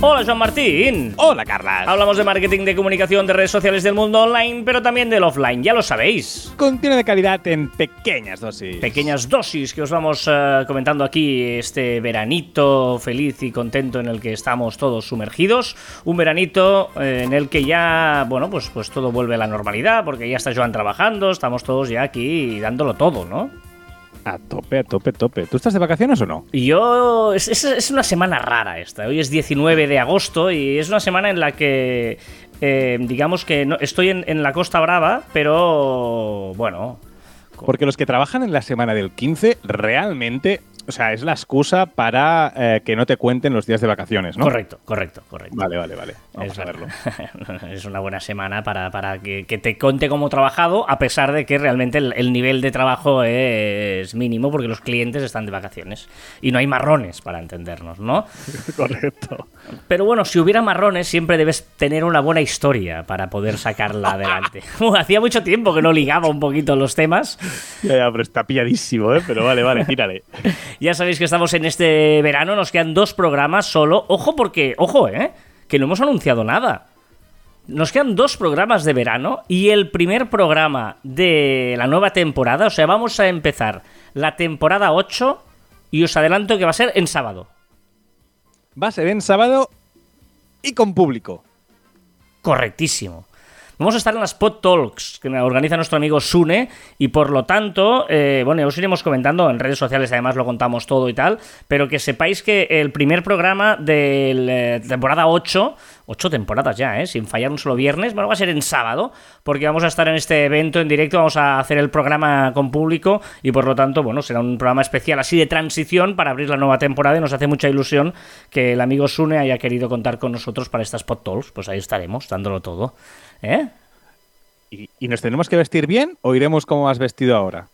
Hola, Joan Martín. Hola, Carlas. Hablamos de marketing, de comunicación, de redes sociales del mundo online, pero también del offline, ya lo sabéis. Contiene de calidad en pequeñas dosis. Pequeñas dosis que os vamos eh, comentando aquí este veranito feliz y contento en el que estamos todos sumergidos. Un veranito eh, en el que ya, bueno, pues, pues todo vuelve a la normalidad, porque ya está Joan trabajando, estamos todos ya aquí dándolo todo, ¿no? A tope, a tope, a tope. ¿Tú estás de vacaciones o no? Yo. Es, es- es una semana rara esta. Hoy es 19 de agosto y es una semana en la que. eh, digamos que no, estoy en, en la Costa Brava, pero. Bueno. Porque los que trabajan en la semana del 15 realmente, o sea, es la excusa para eh, que no te cuenten los días de vacaciones, ¿no? Correcto, correcto, correcto. Vale, vale, vale. Vamos Es a verlo. es una buena semana para, para que, que te conte cómo trabajado, a pesar de que realmente el, el nivel de trabajo es mínimo porque los clientes están de vacaciones. Y no hay marrones, para entendernos, ¿no? Correcto. Pero bueno, si hubiera marrones, siempre debes tener una buena historia para poder sacarla adelante. Hacía mucho tiempo que no ligaba un poquito los temas. Ya, ya, pero está pilladísimo, ¿eh? Pero vale, vale, tírale. Ya sabéis que estamos en este verano, nos quedan dos programas solo. Ojo porque, ojo, ¿eh? Que no hemos anunciado nada. Nos quedan dos programas de verano y el primer programa de la nueva temporada, o sea, vamos a empezar la temporada 8 y os adelanto que va a ser en sábado. Va a ser en sábado y con público. Correctísimo. Vamos a estar en las Pod Talks que organiza nuestro amigo Sune y por lo tanto, eh, bueno, os iremos comentando en redes sociales, además lo contamos todo y tal, pero que sepáis que el primer programa de la temporada 8, 8 temporadas ya, ¿eh? sin fallar un solo viernes, bueno, va a ser en sábado, porque vamos a estar en este evento en directo, vamos a hacer el programa con público y por lo tanto, bueno, será un programa especial así de transición para abrir la nueva temporada y nos hace mucha ilusión que el amigo Sune haya querido contar con nosotros para estas Pod Talks, pues ahí estaremos, dándolo todo. ¿Eh? ¿Y, y nos tenemos que vestir bien o iremos como has vestido ahora?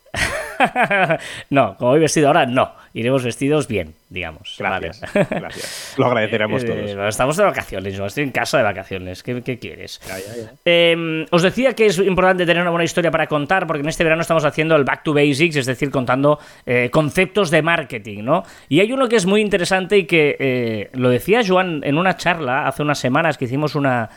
no, como voy vestido ahora, no. Iremos vestidos bien, digamos. Gracias. Vale. Gracias. Lo agradeceremos Eh, todos. bueno, estamos de vacaciones, yo estoy en casa de vacaciones. ¿Qué, qué quieres? Ya, ya, ya. Eh, os decía que es importante tener una buena historia para contar, porque en este verano estamos haciendo el Back to Basics, es decir, contando eh, conceptos de marketing, ¿no? Y hay uno que es muy interesante y que eh, lo decía Joan en una charla hace unas semanas que hicimos una,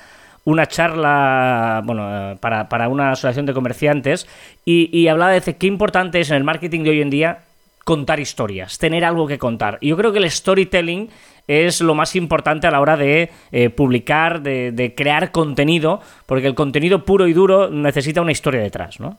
una charla bueno, eh, para, para una asociación de comerciantes y, hablaba de qué importante es en el marketing de hoy en día contar historias, tener algo que contar. Y yo creo que el storytelling es lo más importante a la hora de eh, publicar, de, crear contenido, porque el contenido puro y duro necesita una historia detrás, ¿no?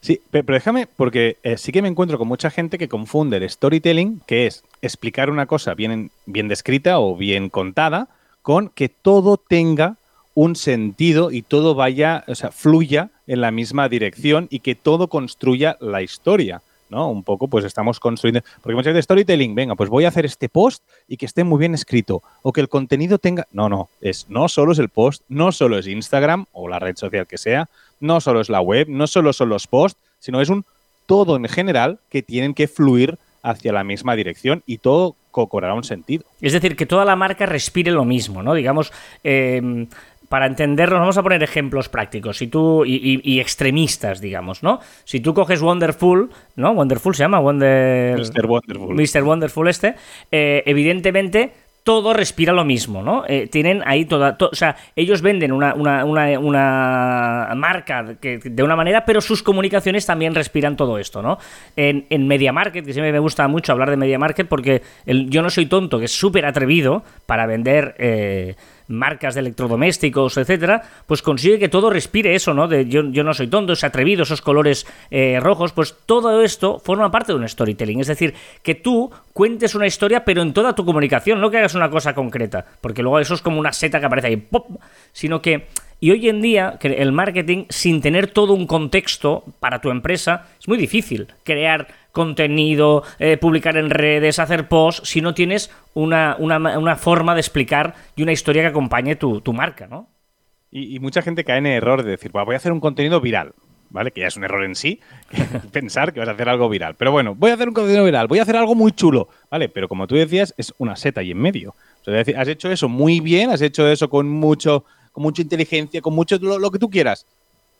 Sí, pe- pero déjame, porque eh, sí que me encuentro con mucha gente que confunde el storytelling, que es explicar una cosa bien, bien descrita o bien contada, con que todo tenga un sentido y todo vaya, o sea, fluya en la misma dirección y que todo construya la historia. ¿no? Un poco, pues estamos construyendo. Porque muchas veces storytelling, venga, pues voy a hacer este post y que esté muy bien escrito. O que el contenido tenga. No, no. Es no solo es el post, no solo es Instagram o la red social que sea, no solo es la web, no solo son los posts, sino es un todo en general que tienen que fluir hacia la misma dirección y todo co- cobrará un sentido. Es decir, que toda la marca respire lo mismo, ¿no? Digamos, eh, para entendernos, vamos a poner ejemplos prácticos si tú, y, y- y extremistas, digamos, ¿no? Si tú coges Wonderful, ¿no? Wonderful se llama, Wonder... Mr. Wonderful. Mr. Wonderful este, eh, evidentemente todo respira lo mismo, ¿no? Eh, tienen ahí toda, to- o sea, ellos venden una, una, una, una marca que, de una manera, pero sus comunicaciones también respiran todo esto, ¿no? En, en Media Market, que siempre me gusta mucho hablar de Media Market, porque el Yo no soy tonto, que es súper atrevido para vender eh, marcas de electrodomésticos, etcétera, pues consigue que todo respire eso, ¿no? De yo, yo no soy tonto, es atrevido, esos colores eh, rojos, pues todo esto forma parte de un storytelling. Es decir, que tú cuentes una historia, pero en toda tu comunicación, no que hagas una cosa concreta, porque luego eso es como una seta que aparece ahí, ¡pop! sino que. Y hoy en día, el marketing, sin tener todo un contexto para tu empresa, es muy difícil crear contenido, eh, publicar en redes, hacer posts, si no tienes una, una, una forma de explicar y una historia que acompañe tu, tu marca, ¿no? Y, y mucha gente cae en el error de decir, "Buah, voy a hacer un contenido viral. ¿Vale? Que ya es un error en sí, pensar que vas a hacer algo viral. Pero bueno, voy a hacer un contenido viral, voy a hacer algo muy chulo. ¿Vale? Pero como tú decías, es una seta ahí en medio. O sea, has hecho eso muy bien, has hecho eso con mucho, con mucha inteligencia, con mucho lo, que tú quieras.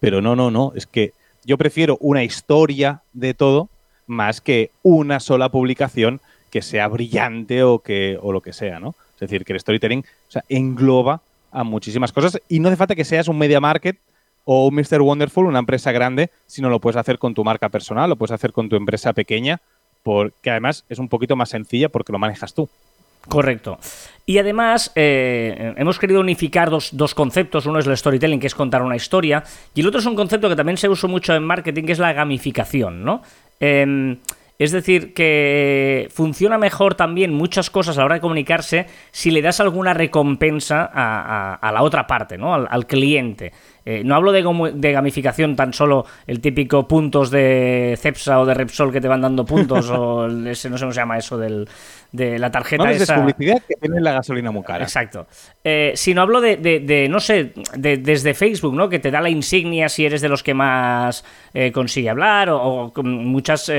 Pero no, no, no. Es que yo prefiero una historia de todo más que una sola publicación que sea brillante o, que, o lo que sea, ¿no? Es decir, que el storytelling engloba a muchísimas cosas y no hace falta que seas un media market o un Mr. Wonderful, una empresa grande, sino lo puedes hacer con tu marca personal, lo puedes hacer con tu empresa pequeña, porque además es un poquito más sencilla porque lo manejas tú. Correcto. Y además, eh, hemos querido unificar dos, dos, conceptos. Uno es el storytelling, que es contar una historia, y el otro es un concepto que también se usa mucho en marketing, que es la gamificación, ¿no? Em, es decir, que funciona mejor también muchas cosas a la hora de comunicarse si le das alguna recompensa a, la otra parte, ¿no? al cliente. Eh, no hablo de, gamificación tan solo el típico puntos de Cepsa o de Repsol que te van dando puntos o ese, no sé cómo se llama eso del, de la tarjeta no, esa. Es publicidad que tiene la gasolina muy cara. Exacto. Eh, sino hablo de, no sé, desde Facebook, ¿no? Que te da la insignia si eres de los que más eh, consigue hablar o, o muchas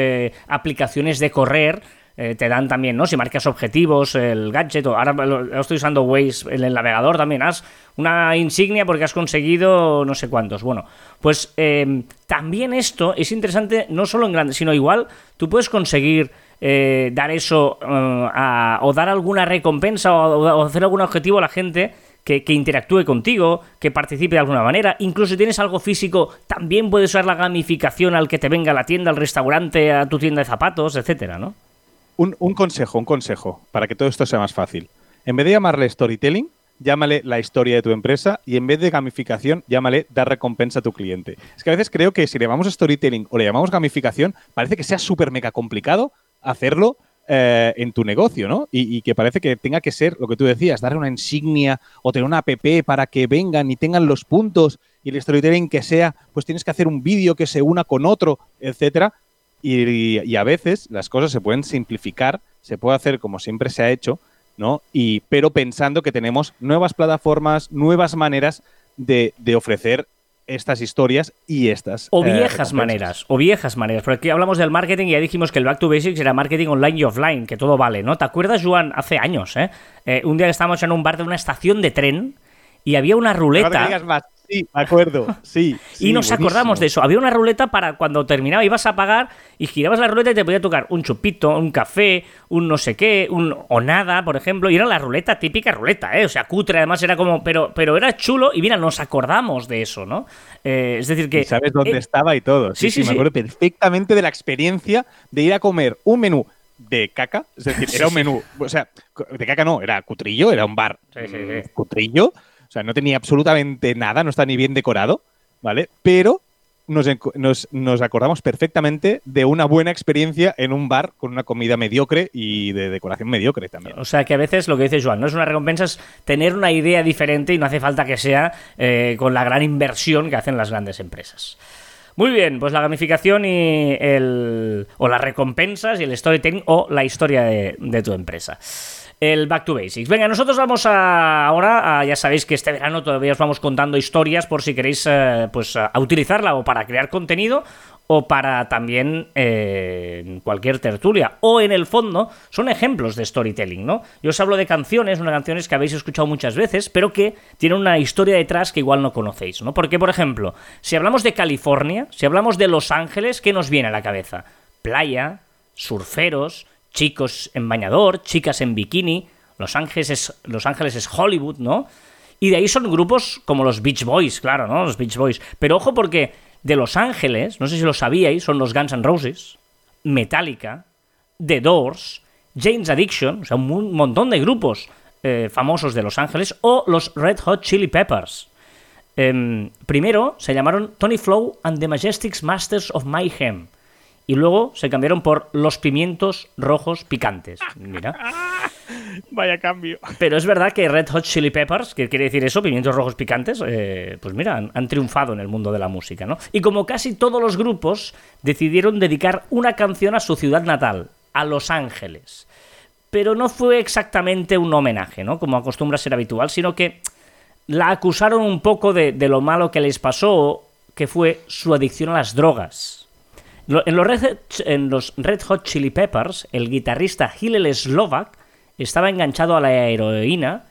aplicaciones de correr eh, te dan también, ¿no? Si marcas objetivos, el gadget, o ahora estoy usando Waze en el navegador también, haz una insignia porque has conseguido no sé cuántos. Bueno, pues em, también esto es interesante no solo en grande, sino igual tú puedes conseguir eh, dar eso eh, o dar alguna recompensa o, hacer algún objetivo a la gente. Que, que, interactúe contigo, que participe de alguna manera. Incluso si tienes algo físico, también puedes usar la gamificación al que te venga a la tienda, al restaurante, a tu tienda de zapatos, etcétera, ¿no? Un, consejo, un consejo, para que todo esto sea más fácil. En vez de llamarle storytelling, llámale la historia de tu empresa y en vez de gamificación, llámale dar recompensa a tu cliente. Es que a veces creo que si le llamamos storytelling o le llamamos gamificación, parece que sea súper mega complicado hacerlo eh, en tu negocio, ¿no? Y, que parece que tenga que ser lo que tú decías, darle una insignia o tener una app para que vengan y tengan los puntos y el storytelling que sea, pues tienes que hacer un vídeo que se una con otro, etcétera. Y, a veces las cosas se pueden simplificar, se puede hacer como siempre se ha hecho, ¿no? Y, pero pensando que tenemos nuevas plataformas, nuevas maneras de, ofrecer estas historias y estas. O eh, viejas maneras, o viejas maneras. Porque aquí hablamos del marketing y ya dijimos que el Back to Basics era marketing online y offline, que todo vale, ¿no? ¿Te acuerdas, Juan, hace años, eh? eh un día estábamos en un bar de una estación de tren y había una ruleta. Sí, me acuerdo, sí. y nos acordamos de eso. Había una ruleta para cuando terminaba, ibas a pagar y girabas la ruleta y te podía tocar un chupito, un café, un no sé qué, un o nada, por ejemplo. Y era la ruleta, típica ruleta, ¿eh? O sea, cutre, además era como. Pero, pero era chulo y mira, nos acordamos de eso, ¿no? Eh, es decir, que. sabes dónde eh, estaba y todo. Sí, sí, me acuerdo perfectamente de la experiencia de ir a comer un menú de caca, es decir, era un menú, o sea, de caca no, era cutrillo, era un bar cutrillo, o sea, no tenía absolutamente nada, no está ni bien decorado, ¿vale? Pero nos, nos, acordamos perfectamente de una buena experiencia en un bar con una comida mediocre y de decoración mediocre también. O sea que a veces lo que dice Joan, no es una recompensa, es tener una idea diferente y no hace falta que sea eh, con la gran inversión que hacen las grandes empresas. Muy bien, pues la gamificación y el, o las recompensas y el storytelling o la historia de tu empresa el Back to Basics. Venga, nosotros vamos a, ahora, ya sabéis que este verano todavía os vamos contando historias por si queréis eh, pues, a utilizarla o para crear contenido o para también eh, cualquier tertulia. O en el fondo son ejemplos de storytelling, ¿no? Yo os hablo de canciones, unas canciones que habéis escuchado muchas veces, pero que tienen una historia detrás que igual no conocéis, ¿no? Porque, por ejemplo, si hablamos de California, si hablamos de Los Ángeles, ¿qué nos viene a la cabeza? Playa, surferos, chicos en bañador, chicas en bikini, Los Ángeles es, Hollywood, ¿no? Y de ahí son grupos como los Beach Boys, claro, ¿no? Los Beach Boys. Pero ojo porque de Los Ángeles, no sé si lo sabíais, son los Guns N' Roses, Metallica, The Doors, James Addiction, o sea, un montón de grupos eh, famosos de Los Ángeles, o los Red Hot Chili Peppers. Em, primero se llamaron Tony Flow and the Majestics Masters of Mayhem y luego se cambiaron por los pimientos rojos picantes. Mira. Vaya cambio. Pero es verdad que Red Hot Chili Peppers, que quiere decir eso, pimientos rojos picantes, eh, pues mira, han, triunfado en el mundo de la música, ¿no? Y como casi todos los grupos, decidieron dedicar una canción a su ciudad natal, a Los Ángeles. Pero no fue exactamente un homenaje, ¿no? Como acostumbra ser habitual, sino que la acusaron un poco de, de lo malo que les pasó, que fue su adicción a las drogas. En los, Red, Hot Chili Peppers, el guitarrista Hillel Slovak estaba enganchado a la heroína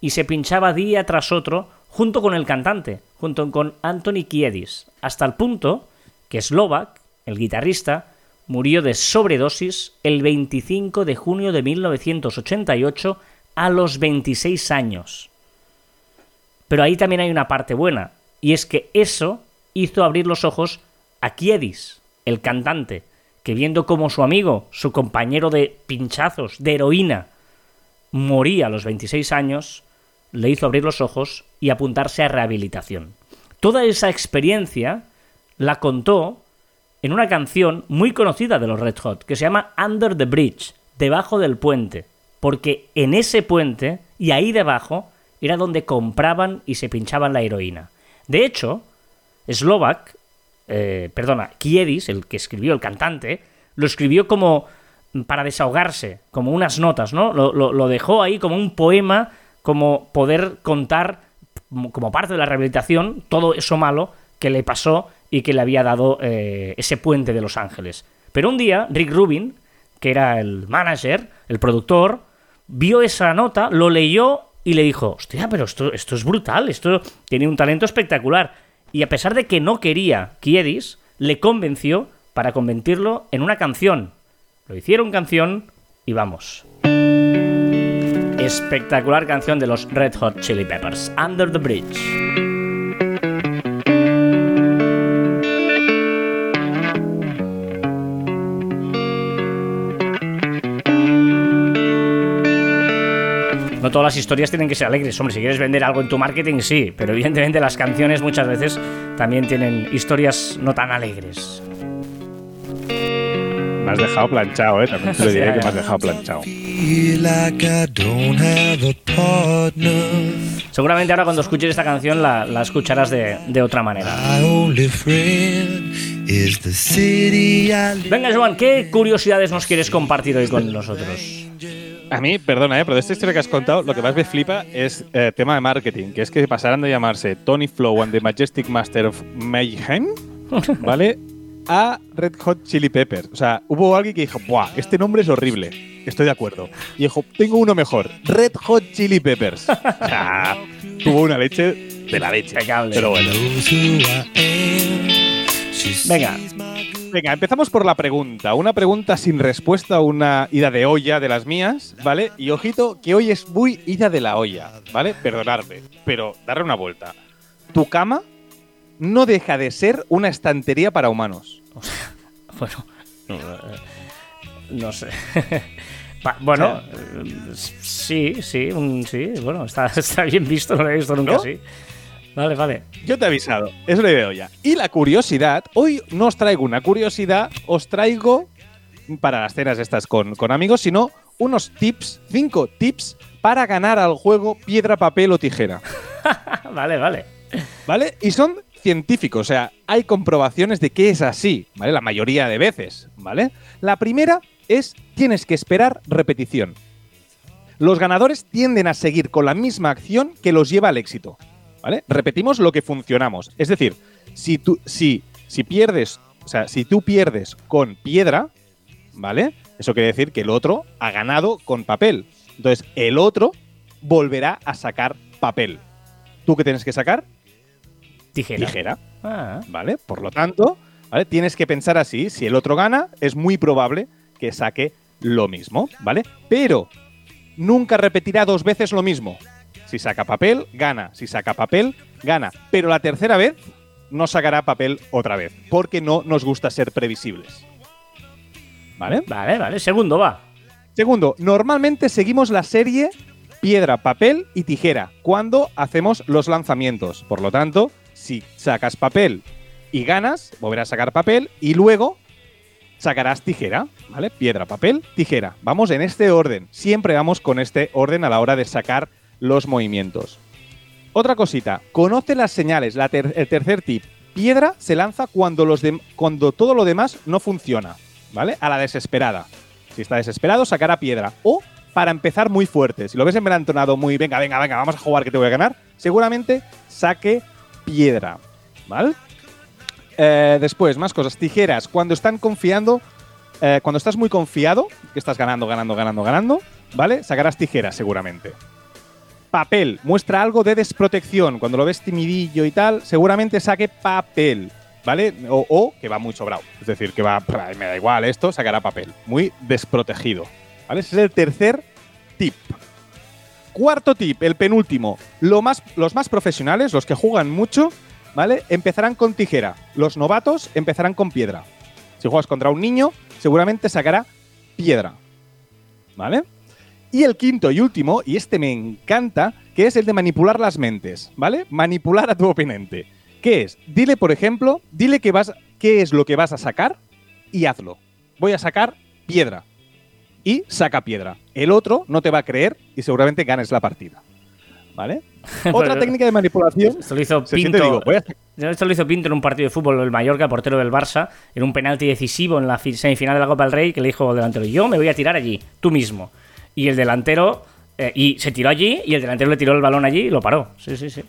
y se pinchaba día tras otro junto con el cantante, junto con Anthony Kiedis, hasta el punto que Slovak, el guitarrista, murió de sobredosis el 25 de junio de 1988 a los 26 años. Pero ahí también hay una parte buena, y es que eso hizo abrir los ojos a Kiedis, el cantante, que viendo como su amigo, su compañero de pinchazos, de heroína, moría a los 26 años, le hizo abrir los ojos y apuntarse a rehabilitación. Toda esa experiencia la contó en una canción muy conocida de los Red Hot, que se llama Under the Bridge, debajo del puente, porque en ese puente y ahí debajo era donde compraban y se pinchaban la heroína. De hecho, Slovak, eh, perdona, Kiedis, el que escribió, el cantante, lo escribió como para desahogarse, como unas notas, ¿no? Lo, dejó ahí como un poema, como poder contar, como parte de la rehabilitación, todo eso malo que le pasó y que le había dado eh, ese puente de Los Ángeles. Pero un día, Rick Rubin, que era el manager, el productor, vio esa nota, lo leyó y le dijo, hostia, pero esto es brutal, esto tiene un talento espectacular. Y a pesar de que no quería Kiedis, le convenció para convertirlo en una canción. Lo hicieron canción y vamos. Espectacular canción de los Red Hot Chili Peppers, Under the Bridge. No todas las historias tienen que ser alegres. Hombre, si quieres vender algo en tu marketing, sí, pero evidentemente las canciones muchas veces también tienen historias no tan alegres. Me has dejado planchado, ¿eh? También te diré que me has dejado planchado. Seguramente ahora cuando escuches esta canción la, la escucharás de, de, otra manera. Venga, Joan, ¿qué curiosidades nos quieres compartir hoy con nosotros? A mí, perdona, ¿eh? pero de esta historia que has contado, lo que más me flipa es eh, tema de marketing, que es que pasaran de llamarse Tony Flow and the Majestic Master of Mayhem, ¿vale? A Red Hot Chili Peppers. O sea, hubo alguien que dijo, ¡buah! Este nombre es horrible. Estoy de acuerdo. Y dijo, tengo uno mejor. Red Hot Chili Peppers. o sea, tuvo una leche de la leche. Pero bueno. Venga, Venga, empezamos por la pregunta. Una pregunta sin respuesta, una ida de olla de las mías, ¿vale? Y ojito, que hoy es muy ida de la olla, ¿vale? Perdonadme, pero darle una vuelta. Tu cama no deja de ser una estantería para humanos. bueno, no, sé. bueno, sí, sí, sí, bueno, está, está, bien visto, no lo he visto nunca así. Vale, vale. Yo te he avisado, eso lo veo ya. Y la curiosidad, hoy no os traigo una curiosidad, os traigo para las cenas estas con, con amigos, sino unos tips, cinco tips para ganar al juego piedra, papel o tijera. vale, vale. ¿Vale? Y son científicos, o sea, hay comprobaciones de que es así, ¿vale? La mayoría de veces, ¿vale? La primera es tienes que esperar repetición. Los ganadores tienden a seguir con la misma acción que los lleva al éxito. Repetimos lo que funcionamos. Es decir, si tú, si, si pierdes, o sea, si tú pierdes con piedra, ¿vale? Eso quiere decir que el otro ha ganado con papel. Entonces, el otro volverá a sacar papel. ¿Tú qué tienes que sacar? Tijera. Tijera. Ah. ¿Vale? Por lo tanto, ¿vale? Tienes que pensar así. Si el otro gana, es muy probable que saque lo mismo, ¿vale? Pero nunca repetirá dos veces lo mismo. Si saca papel, gana. Si saca papel, gana. Pero la tercera vez no sacará papel otra vez, porque no nos gusta ser previsibles. ¿Vale? Vale, vale. Segundo, va. Segundo, normalmente seguimos la serie piedra, papel y tijera cuando hacemos los lanzamientos. Por lo tanto, si sacas papel y ganas, volverás a sacar papel y luego sacarás tijera, ¿vale? Piedra, papel, tijera. Vamos en este orden. Siempre vamos con este orden a la hora de sacar los movimientos. Otra cosita, conoce las señales. el tercer tip. Piedra se lanza cuando, los cuando todo lo demás no funciona, ¿vale? A la desesperada. Si está desesperado, sacará piedra. O para empezar muy fuerte. Si lo ves entonado muy, venga, venga, venga, vamos a jugar que te voy a ganar, seguramente saque piedra, ¿vale? Eh, después, más cosas. Tijeras. Cuando están confiando, eh, cuando estás muy confiado, que estás ganando, ganando, ganando, ganando, ¿vale? Sacarás tijeras seguramente. Papel, muestra algo de desprotección. Cuando lo ves timidillo y tal, seguramente saque papel, ¿vale? O, que va muy sobrado. Es decir, que va, "Ay, me da igual esto, sacará papel. Muy desprotegido. ¿Vale? Ese es el tercer tip. Cuarto tip, el penúltimo. Lo más, los más profesionales, los que juegan mucho, ¿vale? Empezarán con tijera. Los novatos empezarán con piedra. Si juegas contra un niño, seguramente sacará piedra. ¿Vale? Y el quinto y último, y este me encanta, que es el de manipular las mentes, ¿vale? Manipular a tu oponente. ¿Qué es? Dile, por ejemplo, dile que vas, qué es lo que vas a sacar y hazlo. Voy a sacar piedra. Y saca piedra. El otro no te va a creer y seguramente ganes la partida. ¿Vale? Otra técnica de manipulación. Esto lo hizo Pinto. digo, a Esto lo hizo Pinto en un partido de fútbol, el Mallorca, portero del Barça, en un penalti decisivo en la fi- semifinal de la Copa del Rey, que le dijo delantero, yo me voy a tirar allí, tú mismo. Y el delantero, eh, y se tiró allí, y el delantero le tiró el balón allí y lo paró. Sí, sí, sí.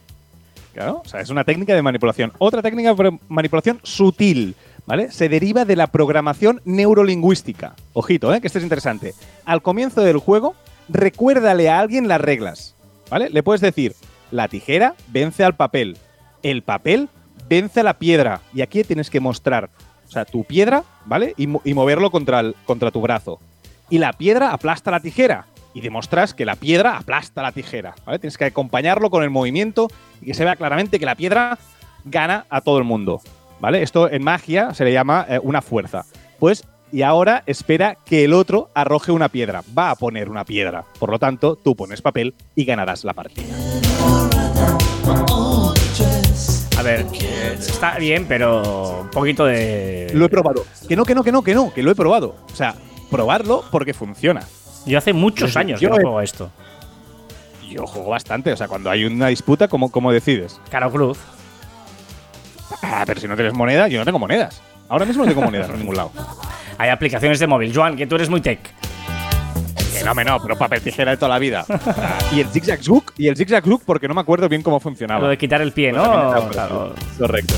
Claro, o sea, es una técnica de manipulación. Otra técnica de manipulación sutil, ¿vale? Se deriva de la programación neurolingüística. Ojito, ¿eh? que esto es interesante. Al comienzo del juego, recuérdale a alguien las reglas, ¿vale? Le puedes decir, la tijera vence al papel, el papel vence a la piedra. Y aquí tienes que mostrar, o sea, tu piedra, ¿vale? Y, mo- y moverlo contra, el- contra tu brazo. Y la piedra aplasta la tijera. Y demostras que la piedra aplasta la tijera, ¿vale? Tienes que acompañarlo con el movimiento y que se vea claramente que la piedra gana a todo el mundo, ¿vale? Esto en magia se le llama eh, una fuerza. Pues, y ahora espera que el otro arroje una piedra. Va a poner una piedra. Por lo tanto, tú pones papel y ganarás la partida. A ver, está bien, pero un poquito de... Lo he probado. Que no, que no, que no, que no, que lo he probado. O sea, probarlo porque funciona. Yo hace muchos años yo que no juego a esto. Yo juego bastante. O sea, cuando hay una disputa, ¿cómo, cómo decides? Caro Cruz. Ah, pero si no tienes moneda, yo no tengo monedas. Ahora mismo no tengo monedas en ningún lado. Hay aplicaciones de móvil. Joan, que tú eres muy tech. Que no, me no, pero papel tijera de toda la vida. Y el zigzag zook, y el zigzag zook porque no me acuerdo bien cómo funcionaba. Lo de quitar el pie, ¿no? está Claro. Correcto.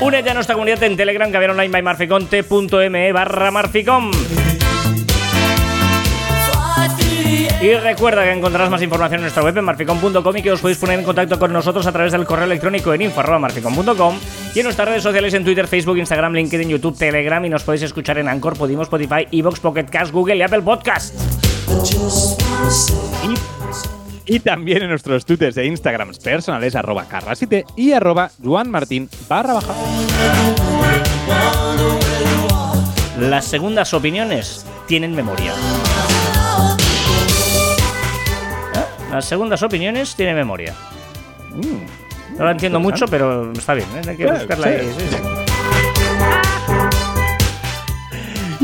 Únete a nuestra comunidad en Telegram, que online by marficon.me barra marficom. Y recuerda que encontrarás más información en nuestra web en marficom.com y que os podéis poner en contacto con nosotros a través del correo electrónico en info.marficom.com y en nuestras redes sociales en Twitter, Facebook, Instagram, LinkedIn, YouTube, Telegram y nos podéis escuchar en Anchor, Podimo, Spotify, Evox, Pocket Cast, Google y Apple Podcast. Y también en nuestros twitters e instagrams personales, arroba carrasite y arroba juanmartin barra baja. Las segundas opiniones tienen memoria. ¿Eh? Las segundas opiniones tienen memoria. No la entiendo mucho, pero está bien. ¿eh? Hay que Claro, buscarla sí. ahí. sí, sí.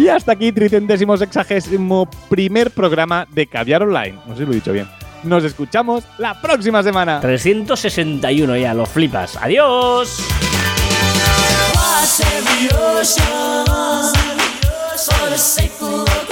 Y hasta aquí, tricentésimo sexagésimo primer programa de Caviar Online. No sé si lo he dicho bien. Nos escuchamos la próxima semana. 361 ya, lo flipas. ¡Adiós! Cross every ocean for the sake of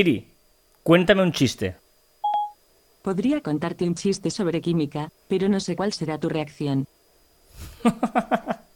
Siri, cuéntame un chiste. Podría contarte un chiste sobre química, pero no sé cuál será tu reacción.